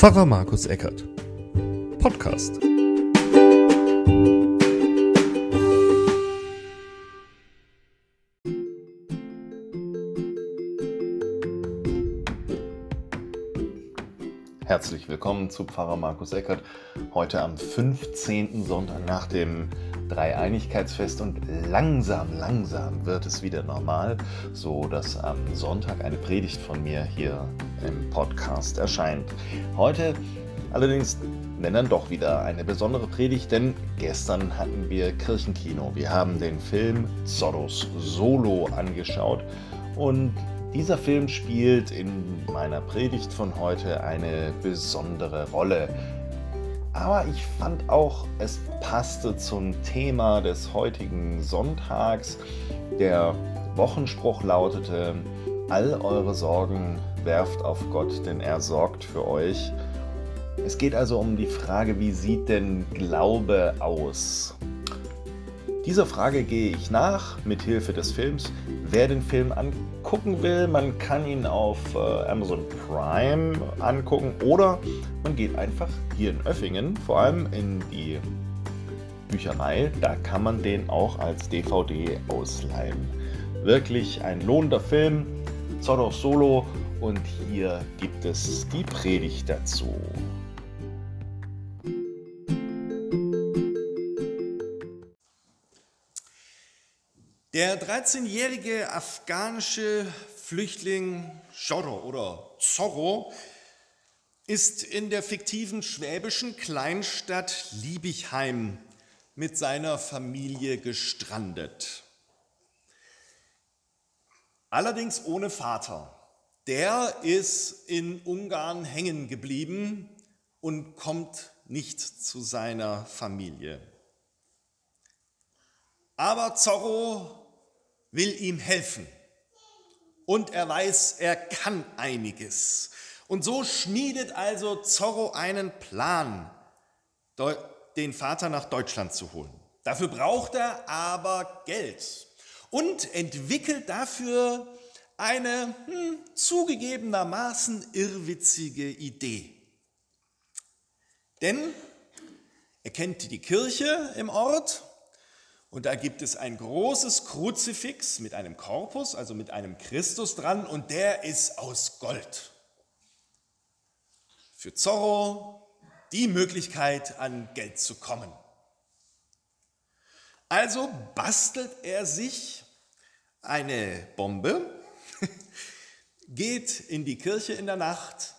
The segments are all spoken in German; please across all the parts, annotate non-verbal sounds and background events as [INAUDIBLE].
Pfarrer Markus Eckert. Podcast. Herzlich willkommen zu Pfarrer Markus Eckert. Heute am 15. Sonntag nach dem Dreieinigkeitsfest und langsam, langsam wird es wieder normal, so dass am Sonntag eine Predigt von mir hier im Podcast erscheint. Heute allerdings, wenn dann doch wieder eine besondere Predigt, denn gestern hatten wir Kirchenkino. Wir haben den Film Zorros Solo angeschaut und dieser Film spielt in meiner Predigt von heute eine besondere Rolle. Aber ich fand auch, es passte zum Thema des heutigen Sonntags. Der Wochenspruch lautete, all eure Sorgen werft auf Gott, denn er sorgt für euch. Es geht also um die Frage, wie sieht denn Glaube aus? Dieser Frage gehe ich nach mit Hilfe des Films. Wer den Film angucken will, man kann ihn auf äh, Amazon Prime angucken oder man geht einfach hier in Öffingen, vor allem in die Bücherei, da kann man den auch als DVD ausleihen. Wirklich ein lohnender Film, Zorro Solo und hier gibt es die Predigt dazu. Der 13-jährige afghanische Flüchtling Zorro oder Zorro ist in der fiktiven schwäbischen Kleinstadt Liebichheim mit seiner Familie gestrandet. Allerdings ohne Vater. Der ist in Ungarn hängen geblieben und kommt nicht zu seiner Familie. Aber Zorro will ihm helfen. Und er weiß, er kann einiges. Und so schmiedet also Zorro einen Plan, den Vater nach Deutschland zu holen. Dafür braucht er aber Geld und entwickelt dafür eine hm, zugegebenermaßen irrwitzige Idee. Denn er kennt die Kirche im Ort und da gibt es ein großes Kruzifix mit einem Korpus, also mit einem Christus dran, und der ist aus Gold. Für Zorro die Möglichkeit, an Geld zu kommen. Also bastelt er sich eine Bombe, [LAUGHS] geht in die Kirche in der Nacht,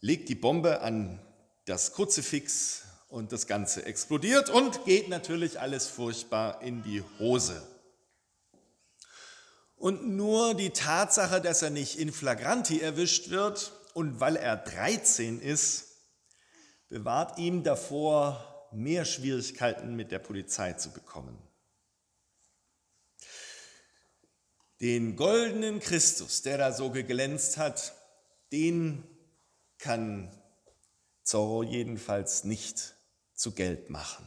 legt die Bombe an das Kruzifix und das Ganze explodiert und geht natürlich alles furchtbar in die Hose. Und nur die Tatsache, dass er nicht in flagranti erwischt wird und weil er 13 ist, bewahrt ihm davor, mehr Schwierigkeiten mit der Polizei zu bekommen. Den goldenen Christus, der da so geglänzt hat, den kann Zorro jedenfalls nicht zu Geld machen.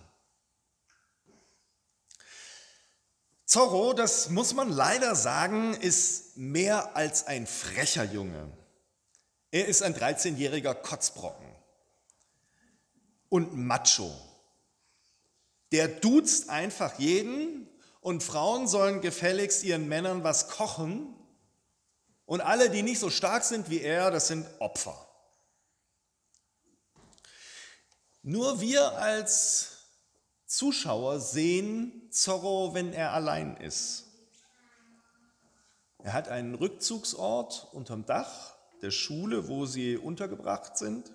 Zorro, das muss man leider sagen, ist mehr als ein frecher Junge. Er ist ein 13-jähriger Kotzbrocken und Macho. Der duzt einfach jeden und Frauen sollen gefälligst ihren Männern was kochen und alle, die nicht so stark sind wie er, das sind Opfer. Nur wir als Zuschauer sehen Zorro, wenn er allein ist. Er hat einen Rückzugsort unterm Dach der Schule, wo sie untergebracht sind.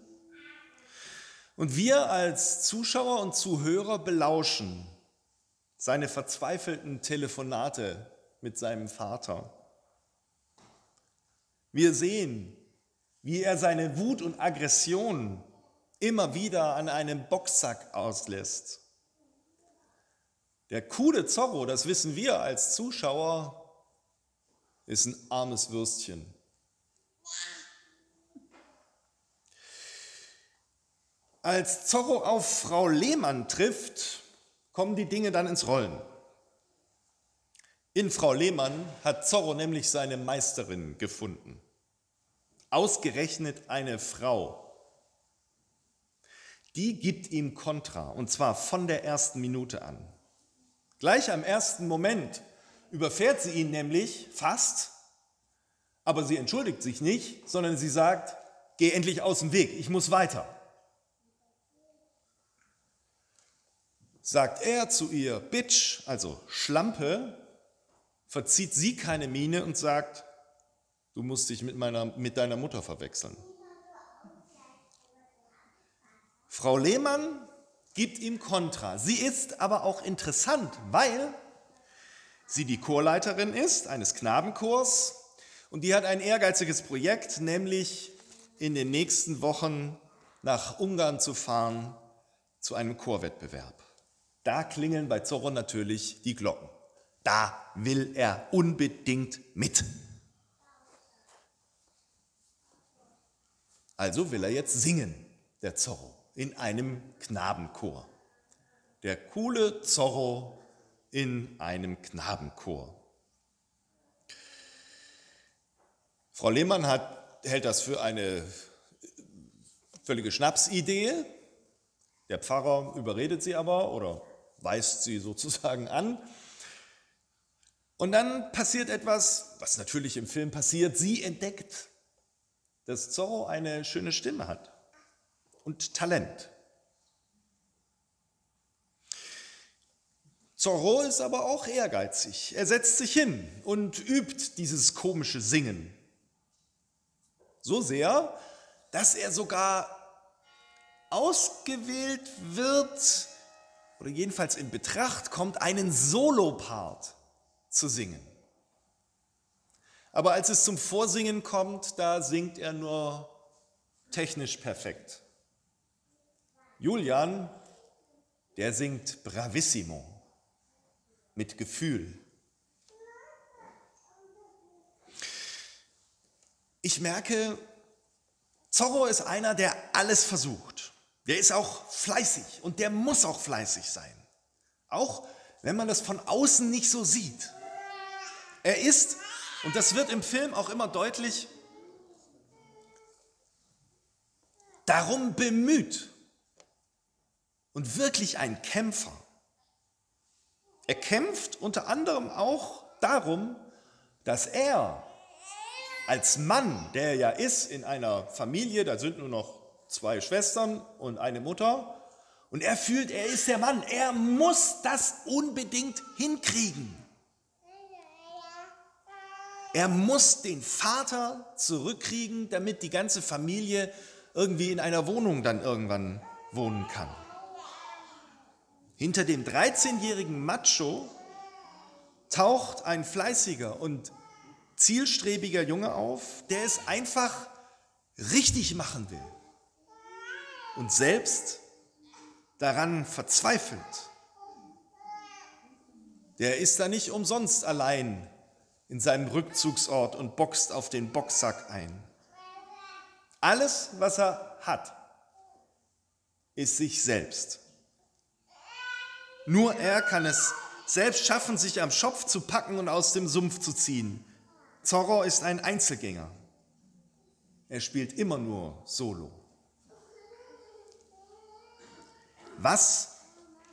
Und wir als Zuschauer und Zuhörer belauschen seine verzweifelten Telefonate mit seinem Vater. Wir sehen, wie er seine Wut und Aggression immer wieder an einem Boxsack auslässt. Der coole Zorro, das wissen wir als Zuschauer, ist ein armes Würstchen. Als Zorro auf Frau Lehmann trifft, kommen die Dinge dann ins Rollen. In Frau Lehmann hat Zorro nämlich seine Meisterin gefunden. Ausgerechnet eine Frau. Die gibt ihm Kontra, und zwar von der ersten Minute an. Gleich am ersten Moment überfährt sie ihn nämlich fast, aber sie entschuldigt sich nicht, sondern sie sagt, geh endlich aus dem Weg, ich muss weiter. Sagt er zu ihr, Bitch, also Schlampe, verzieht sie keine Miene und sagt, du musst dich mit, meiner, mit deiner Mutter verwechseln. Frau Lehmann gibt ihm Kontra. Sie ist aber auch interessant, weil sie die Chorleiterin ist eines Knabenchors und die hat ein ehrgeiziges Projekt, nämlich in den nächsten Wochen nach Ungarn zu fahren zu einem Chorwettbewerb. Da klingeln bei Zorro natürlich die Glocken. Da will er unbedingt mit. Also will er jetzt singen, der Zorro, in einem Knabenchor. Der coole Zorro in einem Knabenchor. Frau Lehmann hat, hält das für eine völlige Schnapsidee. Der Pfarrer überredet sie aber oder weist sie [LAUGHS] sozusagen an. Und dann passiert etwas, was natürlich im Film passiert. Sie entdeckt, dass Zorro eine schöne Stimme hat und Talent. Zorro ist aber auch ehrgeizig. Er setzt sich hin und übt dieses komische Singen. So sehr, dass er sogar ausgewählt wird oder jedenfalls in Betracht kommt, einen Solopart zu singen. Aber als es zum Vorsingen kommt, da singt er nur technisch perfekt. Julian, der singt bravissimo, mit Gefühl. Ich merke, Zorro ist einer, der alles versucht. Der ist auch fleißig und der muss auch fleißig sein. Auch wenn man das von außen nicht so sieht. Er ist, und das wird im Film auch immer deutlich, darum bemüht und wirklich ein Kämpfer. Er kämpft unter anderem auch darum, dass er als Mann, der ja ist in einer Familie, da sind nur noch zwei Schwestern und eine Mutter. Und er fühlt, er ist der Mann. Er muss das unbedingt hinkriegen. Er muss den Vater zurückkriegen, damit die ganze Familie irgendwie in einer Wohnung dann irgendwann wohnen kann. Hinter dem 13-jährigen Macho taucht ein fleißiger und zielstrebiger Junge auf, der es einfach richtig machen will und selbst daran verzweifelt, der ist da nicht umsonst allein in seinem Rückzugsort und boxt auf den Boxsack ein. Alles, was er hat, ist sich selbst. Nur er kann es selbst schaffen, sich am Schopf zu packen und aus dem Sumpf zu ziehen. Zorro ist ein Einzelgänger. Er spielt immer nur Solo. Was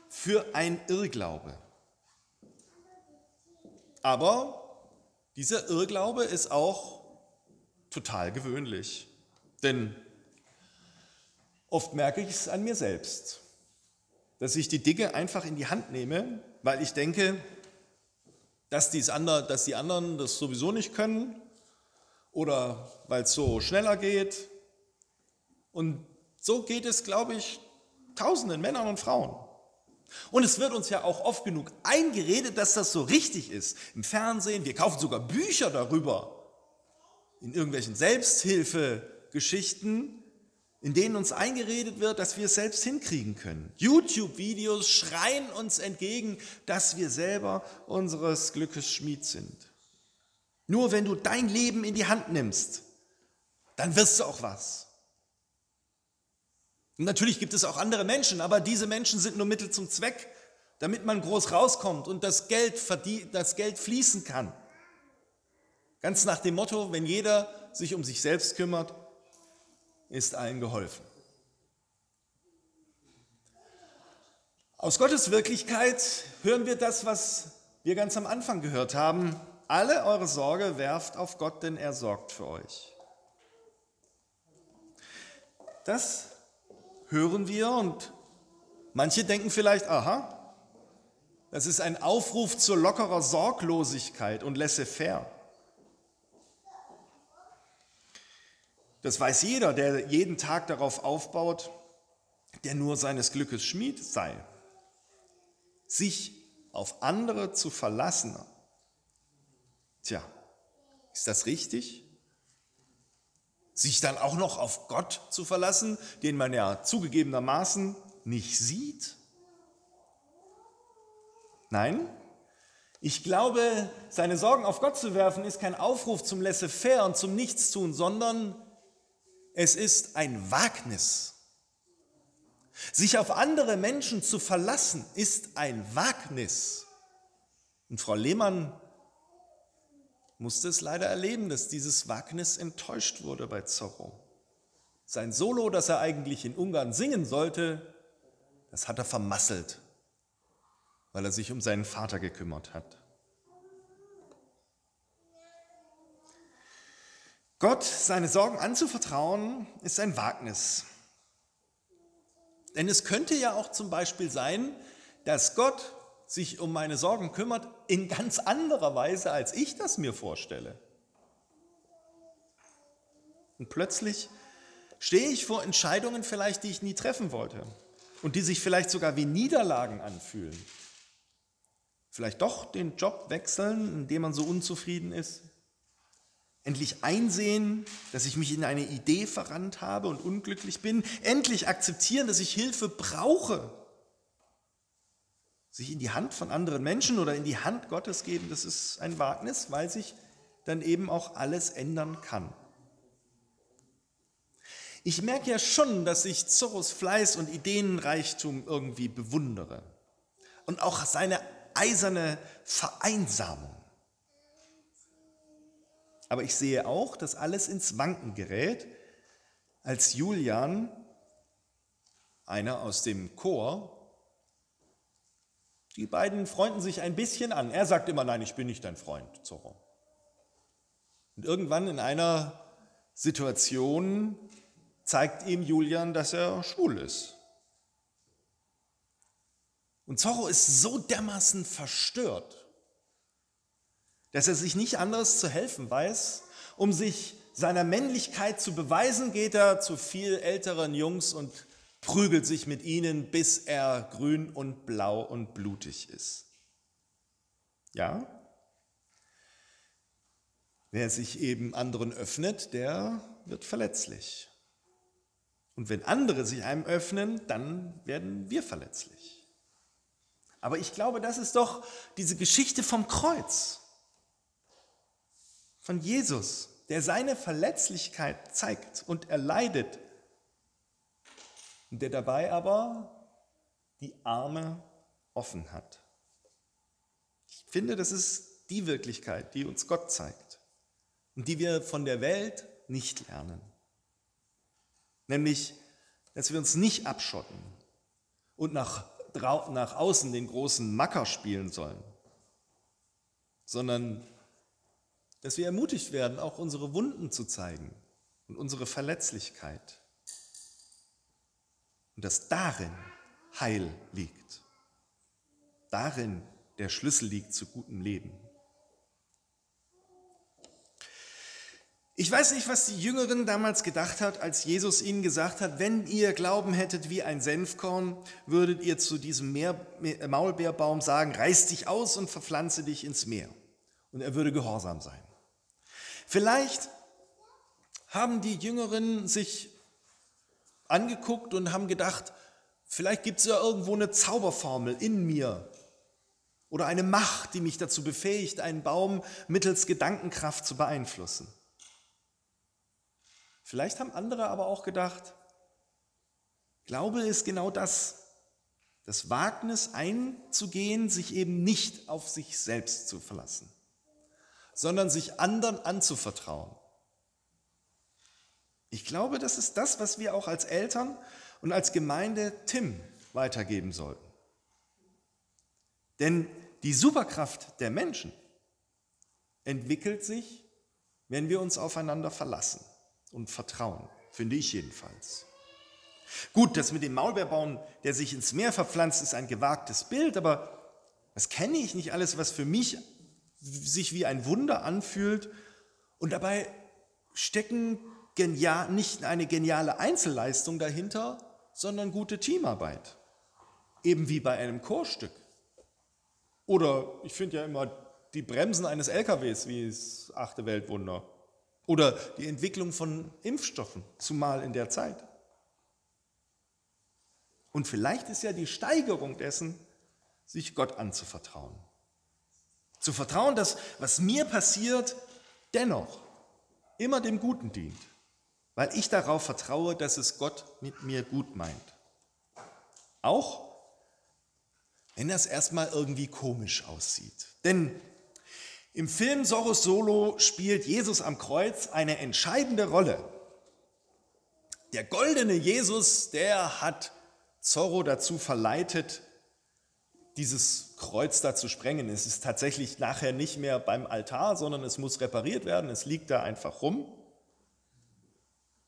für ein Irrglaube. Aber dieser Irrglaube ist auch total gewöhnlich. Denn oft merke ich es an mir selbst, dass ich die Dinge einfach in die Hand nehme, weil ich denke, dass, dies andere, dass die anderen das sowieso nicht können oder weil es so schneller geht. Und so geht es, glaube ich, tausenden Männern und Frauen. Und es wird uns ja auch oft genug eingeredet, dass das so richtig ist. Im Fernsehen, wir kaufen sogar Bücher darüber. In irgendwelchen Selbsthilfegeschichten, in denen uns eingeredet wird, dass wir es selbst hinkriegen können. YouTube-Videos schreien uns entgegen, dass wir selber unseres Glückes Schmied sind. Nur wenn du dein Leben in die Hand nimmst, dann wirst du auch was. Und natürlich gibt es auch andere Menschen, aber diese Menschen sind nur Mittel zum Zweck, damit man groß rauskommt und das Geld, das Geld fließen kann. Ganz nach dem Motto, wenn jeder sich um sich selbst kümmert, ist allen geholfen. Aus Gottes Wirklichkeit hören wir das, was wir ganz am Anfang gehört haben. Alle eure Sorge werft auf Gott, denn er sorgt für euch. Das hören wir und manche denken vielleicht, aha, das ist ein Aufruf zur lockerer Sorglosigkeit und laissez-faire. Das weiß jeder, der jeden Tag darauf aufbaut, der nur seines Glückes Schmied sei. Sich auf andere zu verlassen. Tja, ist das richtig? sich dann auch noch auf Gott zu verlassen, den man ja zugegebenermaßen nicht sieht? Nein, ich glaube, seine Sorgen auf Gott zu werfen, ist kein Aufruf zum Laissez-faire und zum Nichtstun, sondern es ist ein Wagnis. Sich auf andere Menschen zu verlassen, ist ein Wagnis. Und Frau Lehmann musste es leider erleben, dass dieses Wagnis enttäuscht wurde bei Zorro. Sein Solo, das er eigentlich in Ungarn singen sollte, das hat er vermasselt, weil er sich um seinen Vater gekümmert hat. Gott seine Sorgen anzuvertrauen, ist ein Wagnis. Denn es könnte ja auch zum Beispiel sein, dass Gott sich um meine Sorgen kümmert in ganz anderer Weise, als ich das mir vorstelle. Und plötzlich stehe ich vor Entscheidungen vielleicht, die ich nie treffen wollte und die sich vielleicht sogar wie Niederlagen anfühlen. Vielleicht doch den Job wechseln, in dem man so unzufrieden ist. Endlich einsehen, dass ich mich in eine Idee verrannt habe und unglücklich bin. Endlich akzeptieren, dass ich Hilfe brauche sich in die Hand von anderen Menschen oder in die Hand Gottes geben, das ist ein Wagnis, weil sich dann eben auch alles ändern kann. Ich merke ja schon, dass ich Zorros Fleiß und Ideenreichtum irgendwie bewundere und auch seine eiserne Vereinsamung. Aber ich sehe auch, dass alles ins Wanken gerät, als Julian, einer aus dem Chor, die beiden freunden sich ein bisschen an. Er sagt immer, nein, ich bin nicht dein Freund, Zorro. Und irgendwann in einer Situation zeigt ihm Julian, dass er schwul ist. Und Zorro ist so dermaßen verstört, dass er sich nicht anderes zu helfen weiß. Um sich seiner Männlichkeit zu beweisen, geht er zu viel älteren Jungs und prügelt sich mit ihnen, bis er grün und blau und blutig ist. Ja? Wer sich eben anderen öffnet, der wird verletzlich. Und wenn andere sich einem öffnen, dann werden wir verletzlich. Aber ich glaube, das ist doch diese Geschichte vom Kreuz, von Jesus, der seine Verletzlichkeit zeigt und erleidet der dabei aber die Arme offen hat. Ich finde, das ist die Wirklichkeit, die uns Gott zeigt und die wir von der Welt nicht lernen. Nämlich, dass wir uns nicht abschotten und nach, nach außen den großen Macker spielen sollen, sondern dass wir ermutigt werden, auch unsere Wunden zu zeigen und unsere Verletzlichkeit und dass darin Heil liegt. Darin der Schlüssel liegt zu gutem Leben. Ich weiß nicht, was die Jüngeren damals gedacht hat, als Jesus ihnen gesagt hat, wenn ihr Glauben hättet wie ein Senfkorn, würdet ihr zu diesem Meer, Maulbeerbaum sagen, reiß dich aus und verpflanze dich ins Meer. Und er würde gehorsam sein. Vielleicht haben die Jüngeren sich angeguckt und haben gedacht, vielleicht gibt es ja irgendwo eine Zauberformel in mir oder eine Macht, die mich dazu befähigt, einen Baum mittels Gedankenkraft zu beeinflussen. Vielleicht haben andere aber auch gedacht, Glaube ist genau das, das Wagnis einzugehen, sich eben nicht auf sich selbst zu verlassen, sondern sich anderen anzuvertrauen Ich glaube, das ist das, was wir auch als Eltern und als Gemeinde Tim weitergeben sollten. Denn die Superkraft der Menschen entwickelt sich, wenn wir uns aufeinander verlassen und vertrauen, finde ich jedenfalls. Gut, das mit dem Maulbeerbaum, der sich ins Meer verpflanzt, ist ein gewagtes Bild, aber das kenne ich nicht alles, was für mich sich wie ein Wunder anfühlt. Und dabei stecken genial, nicht eine geniale Einzelleistung dahinter, sondern gute Teamarbeit. Eben wie bei einem Chorstück. Oder ich finde ja immer die Bremsen eines LKWs wie das achte Weltwunder. Oder die Entwicklung von Impfstoffen, zumal in der Zeit. Und vielleicht ist ja die Steigerung dessen, sich Gott anzuvertrauen. Zu vertrauen, dass was mir passiert, dennoch immer dem Guten dient, weil ich darauf vertraue, dass es Gott mit mir gut meint. Auch wenn das erstmal irgendwie komisch aussieht. Denn im Film Soros Solo spielt Jesus am Kreuz eine entscheidende Rolle. Der goldene Jesus, der hat Zorro dazu verleitet, dieses Kreuz da zu sprengen. Es ist tatsächlich nachher nicht mehr beim Altar, sondern es muss repariert werden. Es liegt da einfach rum.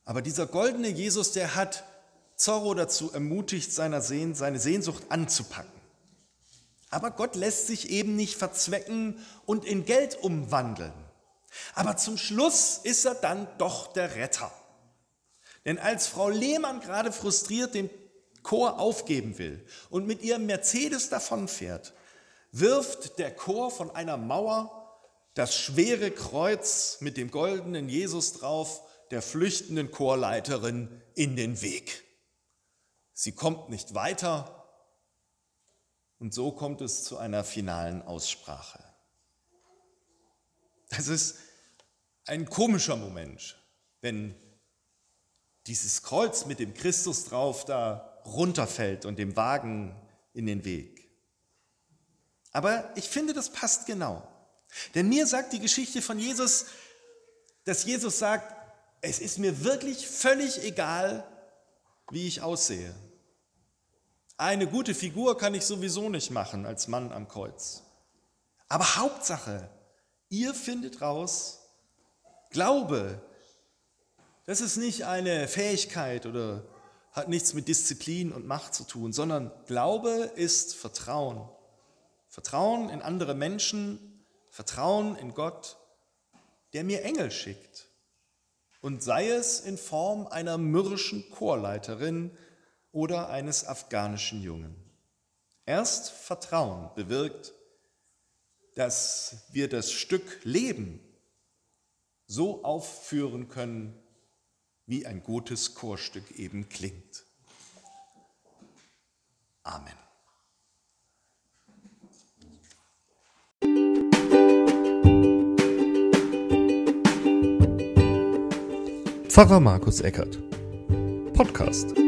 Aber dieser goldene Jesus, der hat Zorro dazu ermutigt, seine Sehnsucht anzupacken. Aber Gott lässt sich eben nicht verzwecken und in Geld umwandeln. Aber zum Schluss ist er dann doch der Retter. Denn als Frau Lehmann gerade frustriert den Chor aufgeben will und mit ihrem Mercedes davonfährt, wirft der Chor von einer Mauer das schwere Kreuz mit dem goldenen Jesus drauf der flüchtenden Chorleiterin in den Weg. Sie kommt nicht weiter und so kommt es zu einer finalen Aussprache. Das ist ein komischer Moment, wenn dieses Kreuz mit dem Christus drauf da runterfällt und dem Wagen in den Weg. Aber ich finde, das passt genau. Denn mir sagt die Geschichte von Jesus, dass Jesus sagt, es ist mir wirklich völlig egal, wie ich aussehe. Eine gute Figur kann ich sowieso nicht machen als Mann am Kreuz. Aber Hauptsache, ihr findet raus, Glaube, das ist nicht eine Fähigkeit oder hat nichts mit Disziplin und Macht zu tun, sondern Glaube ist Vertrauen. Vertrauen in andere Menschen, Vertrauen in Gott, der mir Engel schickt. Und sei es in Form einer mürrischen Chorleiterin oder eines afghanischen Jungen. Erst Vertrauen bewirkt, dass wir das Stück Leben so aufführen können, wie ein gutes Chorstück eben klingt. Amen. Pfarrer Markus Eckert. Podcast.